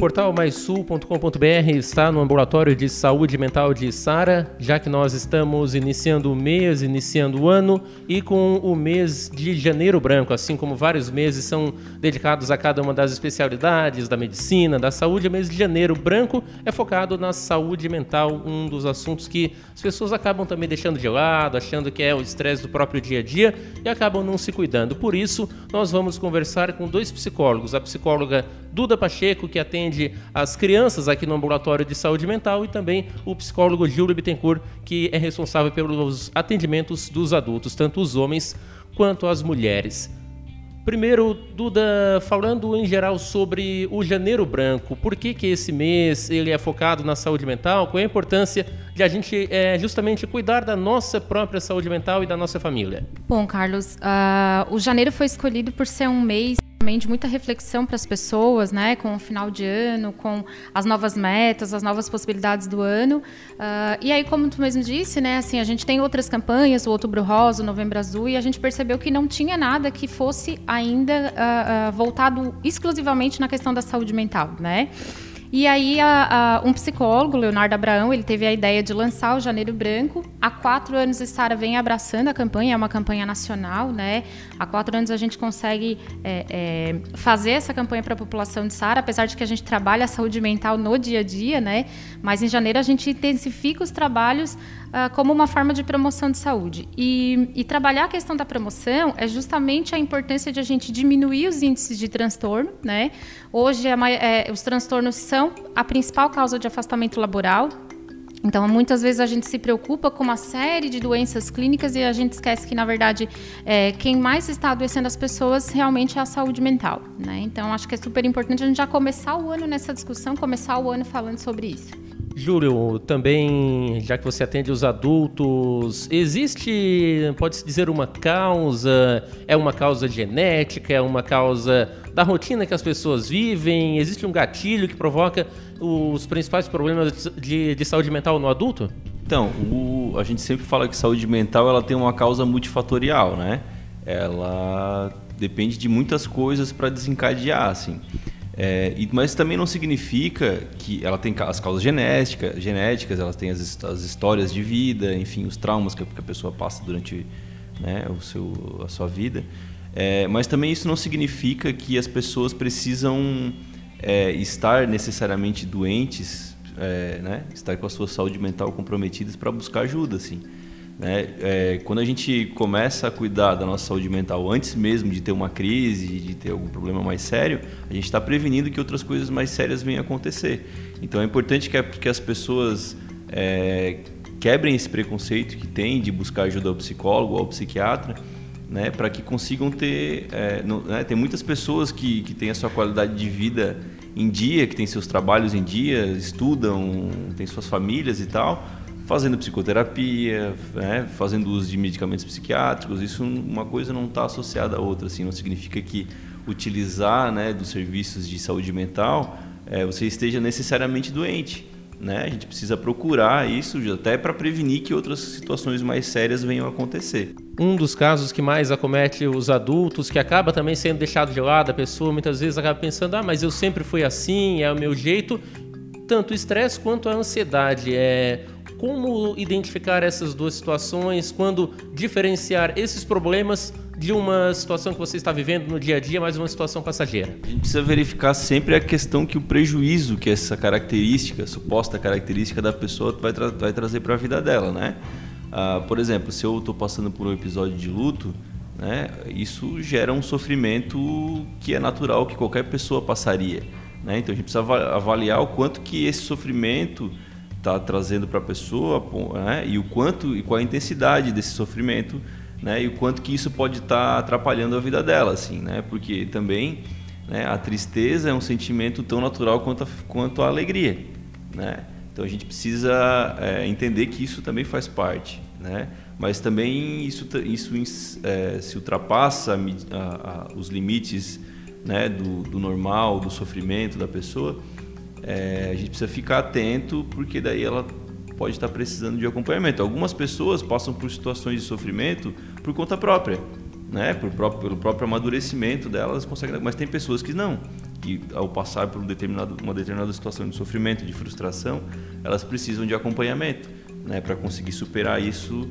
portal maisul.com.br está no ambulatório de saúde mental de Sara, já que nós estamos iniciando o mês, iniciando o ano e com o mês de janeiro branco, assim como vários meses são dedicados a cada uma das especialidades da medicina, da saúde, o mês de janeiro branco é focado na saúde mental, um dos assuntos que as pessoas acabam também deixando de lado, achando que é o estresse do próprio dia a dia e acabam não se cuidando. Por isso, nós vamos conversar com dois psicólogos, a psicóloga Duda Pacheco, que atende as crianças aqui no ambulatório de saúde mental, e também o psicólogo Júlio Bittencourt, que é responsável pelos atendimentos dos adultos, tanto os homens quanto as mulheres. Primeiro, Duda, falando em geral sobre o Janeiro Branco, por que, que esse mês ele é focado na saúde mental? Qual é a importância de a gente é, justamente cuidar da nossa própria saúde mental e da nossa família? Bom, Carlos, uh, o janeiro foi escolhido por ser um mês de muita reflexão para as pessoas, né, com o final de ano, com as novas metas, as novas possibilidades do ano. Uh, e aí, como tu mesmo disse, né, assim, a gente tem outras campanhas, o Outubro Rosa, o Novembro Azul, e a gente percebeu que não tinha nada que fosse ainda uh, uh, voltado exclusivamente na questão da saúde mental, né? E aí, a, a, um psicólogo, Leonardo Abraão, ele teve a ideia de lançar o Janeiro Branco. Há quatro anos, a Sara vem abraçando a campanha, é uma campanha nacional, né? Há quatro anos a gente consegue é, é, fazer essa campanha para a população de Sara, apesar de que a gente trabalha a saúde mental no dia a dia, né? Mas em janeiro a gente intensifica os trabalhos uh, como uma forma de promoção de saúde. E, e, trabalhar a questão da promoção é justamente a importância de a gente diminuir os índices de transtorno. Né? Hoje, é, os transtornos são a principal causa de afastamento laboral. Então, muitas vezes a gente se preocupa com uma série de doenças clínicas e a gente esquece que, na verdade, é, quem mais está adoecendo as pessoas realmente é a saúde mental. Né? Então, acho que é super importante a gente já começar o ano nessa discussão, começar o ano falando sobre isso. Júlio, também, já que você atende os adultos, existe, pode-se dizer, uma causa? É uma causa genética? É uma causa da rotina que as pessoas vivem? Existe um gatilho que provoca os principais problemas de, de saúde mental no adulto? Então, o, a gente sempre fala que saúde mental ela tem uma causa multifatorial, né? Ela depende de muitas coisas para desencadear, assim. É, mas também não significa que ela tem as causas genética, genéticas, elas têm as, as histórias de vida, enfim, os traumas que a pessoa passa durante né, o seu, a sua vida. É, mas também isso não significa que as pessoas precisam é, estar necessariamente doentes, é, né, estar com a sua saúde mental comprometidas para buscar ajuda, assim. Né? É, quando a gente começa a cuidar da nossa saúde mental antes mesmo de ter uma crise, de ter algum problema mais sério, a gente está prevenindo que outras coisas mais sérias venham acontecer. Então é importante que, que as pessoas é, quebrem esse preconceito que tem de buscar ajuda ao psicólogo ou ao psiquiatra, né, para que consigam ter. É, no, né, tem muitas pessoas que, que têm a sua qualidade de vida em dia, que têm seus trabalhos em dia, estudam, têm suas famílias e tal fazendo psicoterapia, né, fazendo uso de medicamentos psiquiátricos. Isso uma coisa não está associada à outra, assim, não significa que utilizar né, dos serviços de saúde mental é, você esteja necessariamente doente. Né? A gente precisa procurar isso até para prevenir que outras situações mais sérias venham a acontecer. Um dos casos que mais acomete os adultos, que acaba também sendo deixado de lado, a pessoa muitas vezes acaba pensando: ah, mas eu sempre fui assim, é o meu jeito. Tanto o estresse quanto a ansiedade. É como identificar essas duas situações, quando diferenciar esses problemas de uma situação que você está vivendo no dia a dia, mas uma situação passageira? A gente precisa verificar sempre a questão que o prejuízo que essa característica, suposta característica da pessoa vai, tra vai trazer para a vida dela, né? Ah, por exemplo, se eu estou passando por um episódio de luto, né, isso gera um sofrimento que é natural que qualquer pessoa passaria. Né? Então a gente precisa avaliar o quanto que esse sofrimento está trazendo para a pessoa né? e o quanto e qual a intensidade desse sofrimento né? e o quanto que isso pode estar tá atrapalhando a vida dela assim né porque também né, a tristeza é um sentimento tão natural quanto a, quanto a alegria né então a gente precisa é, entender que isso também faz parte né mas também isso isso é, se ultrapassa a, a, os limites né do, do normal do sofrimento da pessoa é, a gente precisa ficar atento porque daí ela pode estar precisando de acompanhamento. Algumas pessoas passam por situações de sofrimento por conta própria, né? Por próprio, pelo próprio amadurecimento delas conseguem, mas tem pessoas que não, que ao passar por um determinado, uma determinada situação de sofrimento, de frustração, elas precisam de acompanhamento, né, para conseguir superar isso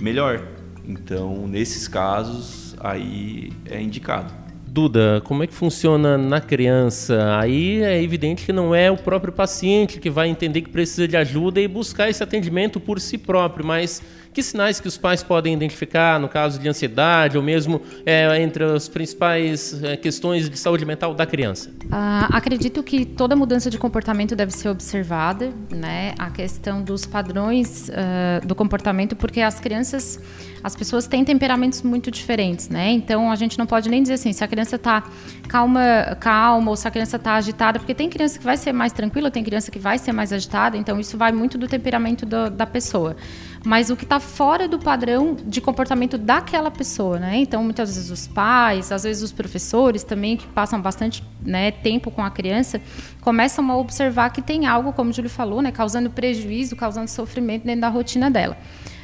melhor. Então, nesses casos, aí é indicado. Duda, como é que funciona na criança? Aí é evidente que não é o próprio paciente que vai entender que precisa de ajuda e buscar esse atendimento por si próprio, mas que sinais que os pais podem identificar no caso de ansiedade ou mesmo é, entre as principais é, questões de saúde mental da criança? Ah, acredito que toda mudança de comportamento deve ser observada, né? A questão dos padrões uh, do comportamento, porque as crianças, as pessoas têm temperamentos muito diferentes, né? Então a gente não pode nem dizer assim, se a criança está calma, calma ou se a criança está agitada, porque tem criança que vai ser mais tranquila, tem criança que vai ser mais agitada, então isso vai muito do temperamento do, da pessoa mas o que está fora do padrão de comportamento daquela pessoa, né? Então, muitas vezes os pais, às vezes os professores também, que passam bastante né, tempo com a criança, começam a observar que tem algo, como o Júlio falou, né, causando prejuízo, causando sofrimento dentro da rotina dela.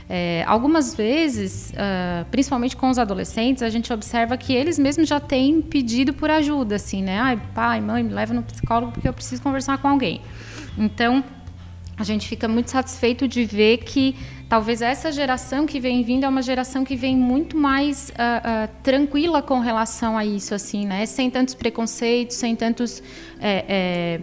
É, algumas vezes, uh, principalmente com os adolescentes, a gente observa que eles mesmos já têm pedido por ajuda, assim, né? Ai, pai, mãe, me leva no psicólogo porque eu preciso conversar com alguém. Então, a gente fica muito satisfeito de ver que talvez essa geração que vem vindo é uma geração que vem muito mais uh, uh, tranquila com relação a isso, assim, né? Sem tantos preconceitos, sem tantos. É, é...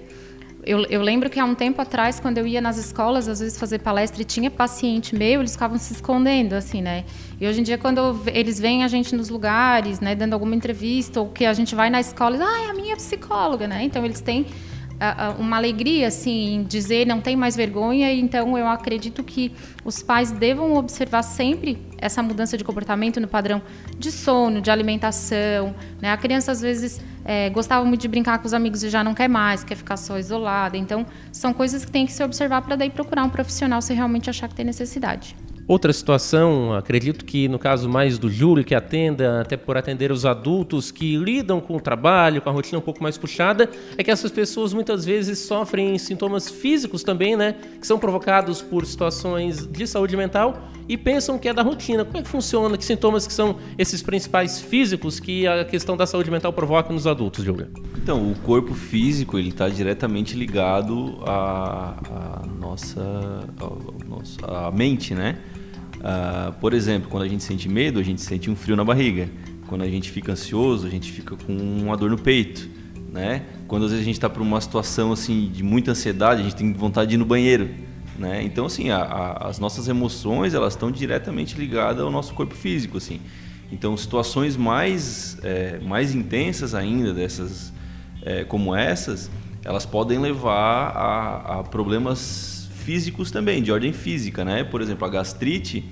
Eu, eu, lembro que há um tempo atrás, quando eu ia nas escolas, às vezes fazer palestra e tinha paciente meu, eles ficavam se escondendo, assim, né? E hoje em dia, quando eles veem a gente nos lugares, né, dando alguma entrevista, ou que a gente vai na escola, ah, é a minha psicóloga, né? Então, eles têm uma alegria assim em dizer não tem mais vergonha então eu acredito que os pais devam observar sempre essa mudança de comportamento no padrão de sono de alimentação né? A criança às vezes é, gostava muito de brincar com os amigos e já não quer mais quer ficar só isolada. Então são coisas que tem que se observar para daí procurar um profissional se realmente achar que tem necessidade Outra situação, acredito que no caso mais do Júlio, que atenda, até por atender os adultos que lidam com o trabalho, com a rotina um pouco mais puxada, é que essas pessoas muitas vezes sofrem sintomas físicos também, né? Que são provocados por situações de saúde mental e pensam que é da rotina. Como é que funciona? Que sintomas que são esses principais físicos que a questão da saúde mental provoca nos adultos, Júlio? Então, o corpo físico ele está diretamente ligado à, à nossa, à, à mente, né? Uh, por exemplo, quando a gente sente medo, a gente sente um frio na barriga. Quando a gente fica ansioso, a gente fica com uma dor no peito, né? Quando às vezes a gente está por uma situação assim de muita ansiedade, a gente tem vontade de ir no banheiro, né? Então assim, a, a, as nossas emoções elas estão diretamente ligadas ao nosso corpo físico, assim. Então situações mais é, mais intensas ainda dessas é, como essas, elas podem levar a, a problemas físicos também, de ordem física, né? Por exemplo, a gastrite,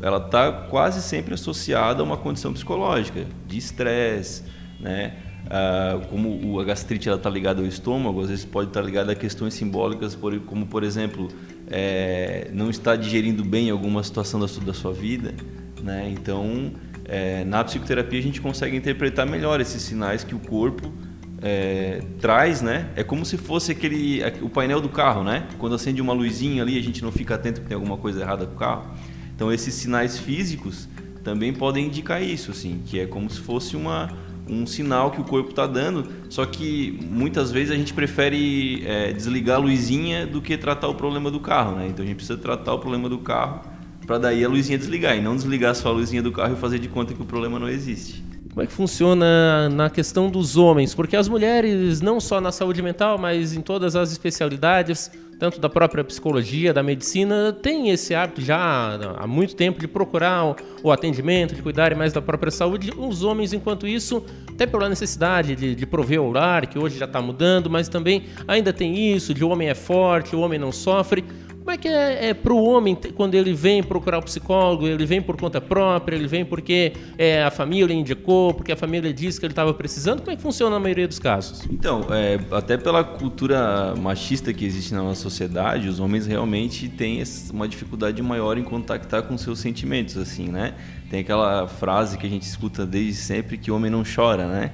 ela está quase sempre associada a uma condição psicológica, de estresse, né? Ah, como a gastrite está ligada ao estômago, às vezes pode estar tá ligada a questões simbólicas, como por exemplo, é, não estar digerindo bem alguma situação da sua, da sua vida, né? Então, é, na psicoterapia a gente consegue interpretar melhor esses sinais que o corpo é, traz, né? É como se fosse aquele o painel do carro, né? Quando acende uma luzinha ali, a gente não fica atento que tem alguma coisa errada com o carro. Então esses sinais físicos também podem indicar isso, assim, que é como se fosse uma um sinal que o corpo está dando. Só que muitas vezes a gente prefere é, desligar a luzinha do que tratar o problema do carro, né? Então a gente precisa tratar o problema do carro para daí a luzinha desligar e não desligar só a luzinha do carro e fazer de conta que o problema não existe. Como é que funciona na questão dos homens? Porque as mulheres, não só na saúde mental, mas em todas as especialidades, tanto da própria psicologia, da medicina, têm esse hábito já há muito tempo de procurar o atendimento, de cuidarem mais da própria saúde. Os homens, enquanto isso, até pela necessidade de, de prover o lar, que hoje já está mudando, mas também ainda tem isso de o homem é forte, o homem não sofre. Como é que é, é para o homem quando ele vem procurar o psicólogo? Ele vem por conta própria? Ele vem porque é, a família indicou, porque a família disse que ele estava precisando? Como é que funciona na maioria dos casos? Então, é, até pela cultura machista que existe na nossa sociedade, os homens realmente têm uma dificuldade maior em contactar com seus sentimentos, assim, né? Tem aquela frase que a gente escuta desde sempre que o homem não chora, né?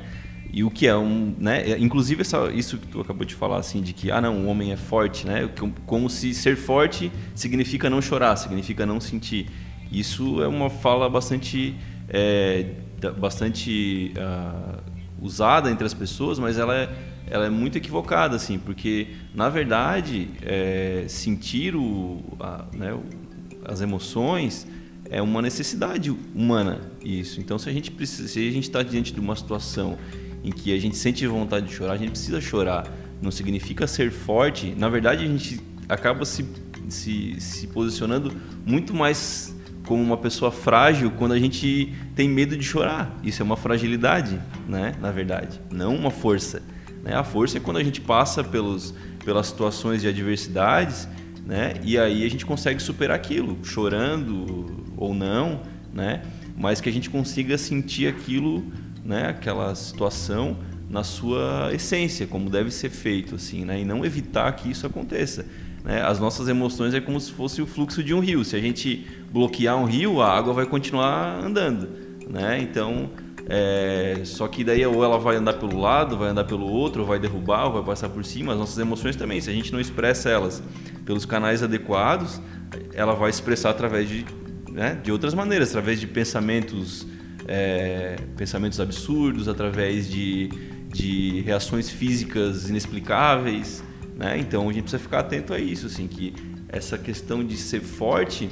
E o que é um, né? É, inclusive essa, isso que tu acabou de falar assim de que ah não, o homem é forte, né? Como se ser forte significa não chorar, significa não sentir. Isso é uma fala bastante, é, bastante uh, usada entre as pessoas, mas ela é, ela é muito equivocada, assim, porque, na verdade, é, sentir o, a, né, as emoções é uma necessidade humana, isso. Então, se a gente precisa, se a gente está diante de uma situação em que a gente sente vontade de chorar, a gente precisa chorar. Não significa ser forte. Na verdade, a gente acaba se, se, se posicionando muito mais como uma pessoa frágil quando a gente tem medo de chorar. Isso é uma fragilidade, né? Na verdade, não uma força. Né? A força é quando a gente passa pelos, pelas situações de adversidades, né? E aí a gente consegue superar aquilo, chorando, ou não, né? Mas que a gente consiga sentir aquilo, né? Aquela situação na sua essência, como deve ser feito, assim, né? E não evitar que isso aconteça. Né? As nossas emoções é como se fosse o fluxo de um rio. Se a gente bloquear um rio, a água vai continuar andando, né? Então, é, só que daí ou ela vai andar pelo lado, vai andar pelo outro, ou vai derrubar, vai passar por cima. As nossas emoções também, se a gente não expressa elas pelos canais adequados, ela vai expressar através de né, de outras maneiras, através de pensamentos, é, pensamentos absurdos, através de, de reações físicas inexplicáveis. Né? Então a gente precisa ficar atento a isso, assim, que essa questão de ser forte,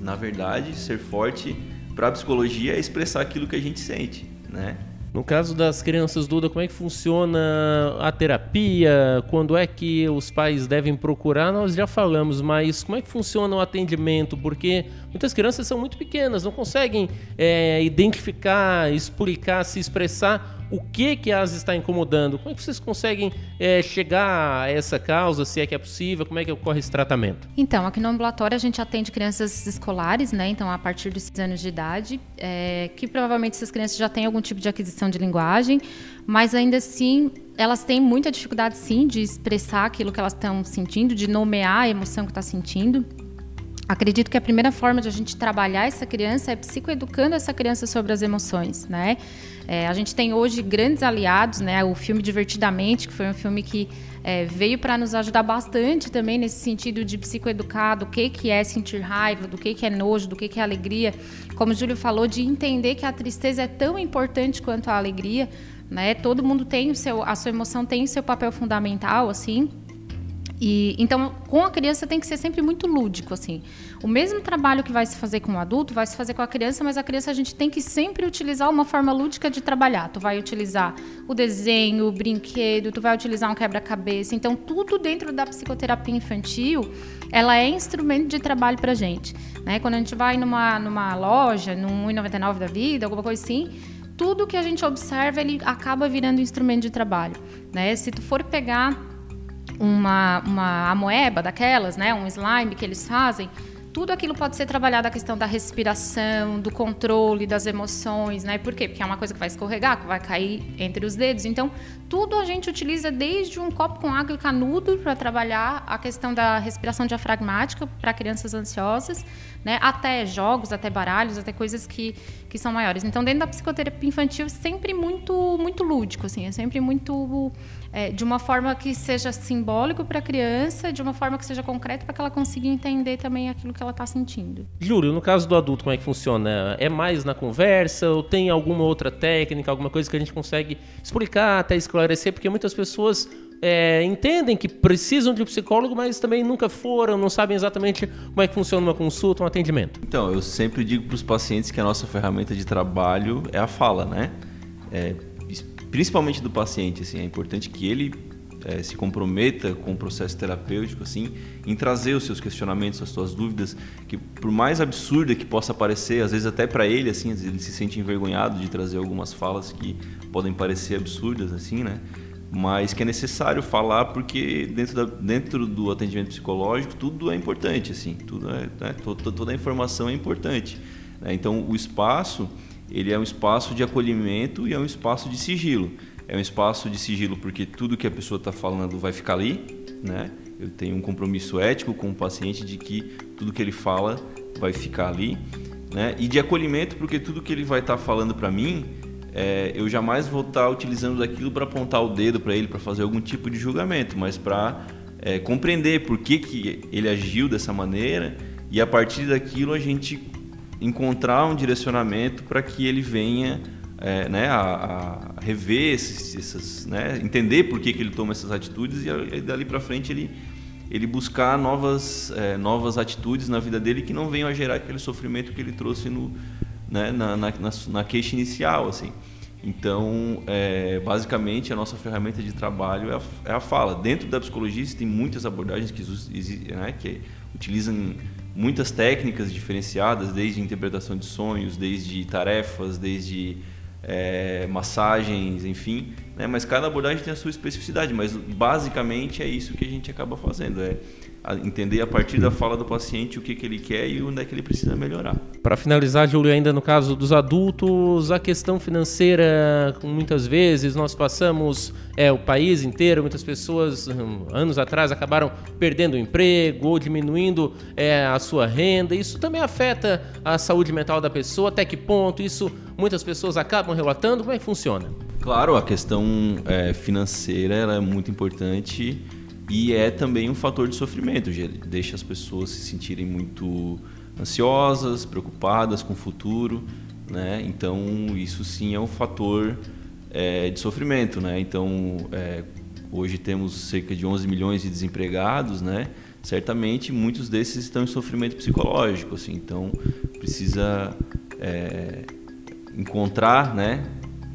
na verdade, ser forte para a psicologia é expressar aquilo que a gente sente, né? No caso das crianças, Duda, como é que funciona a terapia? Quando é que os pais devem procurar? Nós já falamos, mas como é que funciona o atendimento? Porque muitas crianças são muito pequenas, não conseguem é, identificar, explicar, se expressar o que que as está incomodando. Como é que vocês conseguem é, chegar a essa causa, se é que é possível? Como é que ocorre esse tratamento? Então, aqui no ambulatório a gente atende crianças escolares, né? Então, a partir dos 6 anos de idade, é, que provavelmente essas crianças já têm algum tipo de aquisição de linguagem, mas ainda assim elas têm muita dificuldade, sim, de expressar aquilo que elas estão sentindo, de nomear a emoção que está sentindo. Acredito que a primeira forma de a gente trabalhar essa criança é psicoeducando essa criança sobre as emoções, né? É, a gente tem hoje grandes aliados, né? O filme Divertidamente, que foi um filme que é, veio para nos ajudar bastante também nesse sentido de psicoeducar do que, que é sentir raiva, do que, que é nojo, do que, que é alegria. Como o Júlio falou, de entender que a tristeza é tão importante quanto a alegria, né? Todo mundo tem o seu, a sua emoção tem o seu papel fundamental, assim. E, então, com a criança tem que ser sempre muito lúdico, assim. O mesmo trabalho que vai se fazer com o adulto vai se fazer com a criança, mas a criança a gente tem que sempre utilizar uma forma lúdica de trabalhar. Tu vai utilizar o desenho, o brinquedo, tu vai utilizar um quebra-cabeça. Então, tudo dentro da psicoterapia infantil, ela é instrumento de trabalho pra gente. Né? Quando a gente vai numa, numa loja, num 1,99 da vida, alguma coisa assim, tudo que a gente observa, ele acaba virando instrumento de trabalho. Né? Se tu for pegar uma, uma amoeba daquelas, né, um slime que eles fazem, tudo aquilo pode ser trabalhado a questão da respiração, do controle das emoções, né? Por quê? Porque é uma coisa que vai escorregar, que vai cair entre os dedos. Então, tudo a gente utiliza desde um copo com água e canudo para trabalhar a questão da respiração diafragmática para crianças ansiosas, né? Até jogos, até baralhos, até coisas que, que são maiores. Então, dentro da psicoterapia infantil, sempre muito muito lúdico, assim, é sempre muito é, de uma forma que seja simbólico para a criança, de uma forma que seja concreta para que ela consiga entender também aquilo que ela está sentindo. Júlio, no caso do adulto, como é que funciona? É mais na conversa ou tem alguma outra técnica, alguma coisa que a gente consegue explicar, até esclarecer? Porque muitas pessoas é, entendem que precisam de um psicólogo, mas também nunca foram, não sabem exatamente como é que funciona uma consulta, um atendimento. Então, eu sempre digo para os pacientes que a nossa ferramenta de trabalho é a fala, né? É, principalmente do paciente, assim, é importante que ele é, se comprometa com o processo terapêutico, assim, em trazer os seus questionamentos, as suas dúvidas, que por mais absurda que possa parecer, às vezes até para ele, assim, ele se sente envergonhado de trazer algumas falas que podem parecer absurdas, assim, né? Mas que é necessário falar porque dentro, da, dentro do atendimento psicológico tudo é importante, assim, tudo é, né? toda, toda a informação é importante. Né? Então o espaço ele é um espaço de acolhimento e é um espaço de sigilo. É um espaço de sigilo porque tudo que a pessoa está falando vai ficar ali, né? Eu tenho um compromisso ético com o paciente de que tudo que ele fala vai ficar ali, né? E de acolhimento porque tudo que ele vai estar tá falando para mim, é, eu jamais vou estar tá utilizando daquilo para apontar o dedo para ele, para fazer algum tipo de julgamento, mas para é, compreender por que, que ele agiu dessa maneira e a partir daquilo a gente encontrar um direcionamento para que ele venha é, né, a, a, rever esses, essas, né, entender por que, que ele toma essas atitudes e, e dali para frente ele ele buscar novas é, novas atitudes na vida dele que não venham a gerar aquele sofrimento que ele trouxe no né, na, na, na, na queixa inicial assim. Então é, basicamente a nossa ferramenta de trabalho é a, é a, fala. Dentro da psicologia tem muitas abordagens que, né, que utilizam muitas técnicas diferenciadas desde interpretação de sonhos desde tarefas desde é, massagens, enfim. Né? Mas cada abordagem tem a sua especificidade, mas basicamente é isso que a gente acaba fazendo, é entender a partir da fala do paciente o que, que ele quer e onde é que ele precisa melhorar. Para finalizar, Júlio, ainda no caso dos adultos, a questão financeira, muitas vezes nós passamos é, o país inteiro, muitas pessoas hum, anos atrás acabaram perdendo o emprego ou diminuindo é, a sua renda. Isso também afeta a saúde mental da pessoa, até que ponto isso muitas pessoas acabam relatando? Como é que funciona? Claro, a questão é, financeira é muito importante e é também um fator de sofrimento, deixa as pessoas se sentirem muito ansiosas, preocupadas com o futuro, né? Então isso sim é um fator é, de sofrimento, né? Então é, hoje temos cerca de 11 milhões de desempregados, né? Certamente muitos desses estão em sofrimento psicológico, assim. Então precisa é, encontrar, né?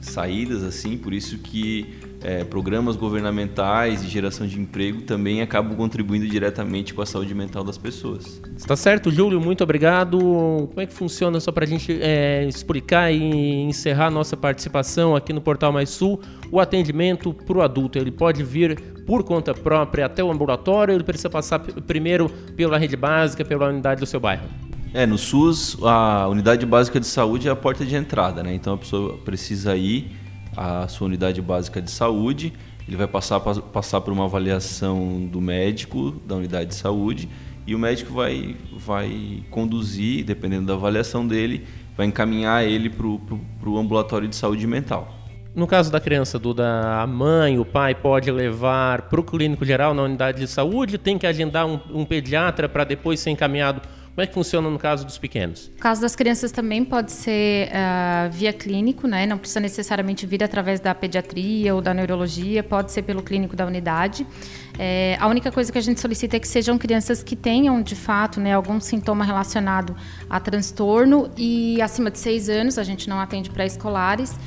Saídas assim, por isso que é, programas governamentais de geração de emprego também acabam contribuindo diretamente com a saúde mental das pessoas. Está certo, Júlio, muito obrigado. Como é que funciona, só para a gente é, explicar e encerrar nossa participação aqui no Portal Mais Sul, o atendimento para o adulto? Ele pode vir por conta própria até o ambulatório, ele precisa passar primeiro pela rede básica, pela unidade do seu bairro? É, no SUS, a unidade básica de saúde é a porta de entrada, né? Então a pessoa precisa ir a sua unidade básica de saúde, ele vai passar, passar por uma avaliação do médico da unidade de saúde e o médico vai, vai conduzir, dependendo da avaliação dele, vai encaminhar ele para o ambulatório de saúde mental. No caso da criança, Duda, a mãe, o pai pode levar para o clínico geral na unidade de saúde, tem que agendar um, um pediatra para depois ser encaminhado como é que funciona no caso dos pequenos? No caso das crianças também pode ser uh, via clínico, né? Não precisa necessariamente vir através da pediatria ou da neurologia, pode ser pelo clínico da unidade. É, a única coisa que a gente solicita é que sejam crianças que tenham, de fato, né, algum sintoma relacionado a transtorno e acima de seis anos, a gente não atende pré-escolares.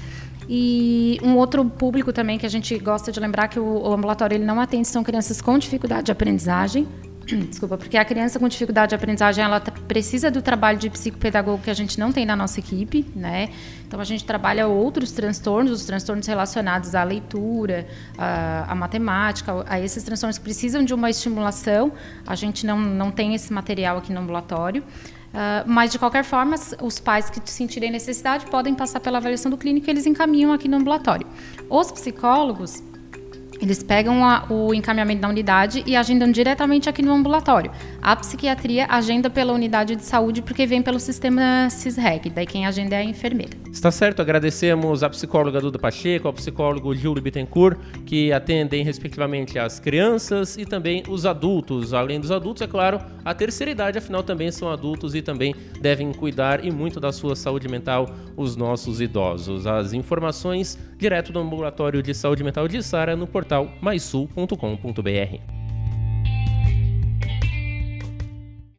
E um outro público também que a gente gosta de lembrar que o, o ambulatório ele não atende são crianças com dificuldade de aprendizagem, Desculpa, porque a criança com dificuldade de aprendizagem, ela precisa do trabalho de psicopedagogo que a gente não tem na nossa equipe, né? Então a gente trabalha outros transtornos, os transtornos relacionados à leitura, à, à matemática, a esses transtornos que precisam de uma estimulação. A gente não, não tem esse material aqui no ambulatório. Uh, mas, de qualquer forma, os pais que sentirem necessidade podem passar pela avaliação do clínico e eles encaminham aqui no ambulatório. Os psicólogos, eles pegam a, o encaminhamento da unidade e agendam diretamente aqui no ambulatório. A psiquiatria agenda pela unidade de saúde porque vem pelo sistema CISREG, daí quem agenda é a enfermeira. Está certo, agradecemos a psicóloga Duda Pacheco, ao psicólogo Júlio Bittencourt, que atendem respectivamente as crianças e também os adultos. Além dos adultos, é claro, a terceira idade, afinal também são adultos e também devem cuidar e muito da sua saúde mental os nossos idosos. As informações direto do ambulatório de saúde mental de Sara no portal portal maisul.com.br.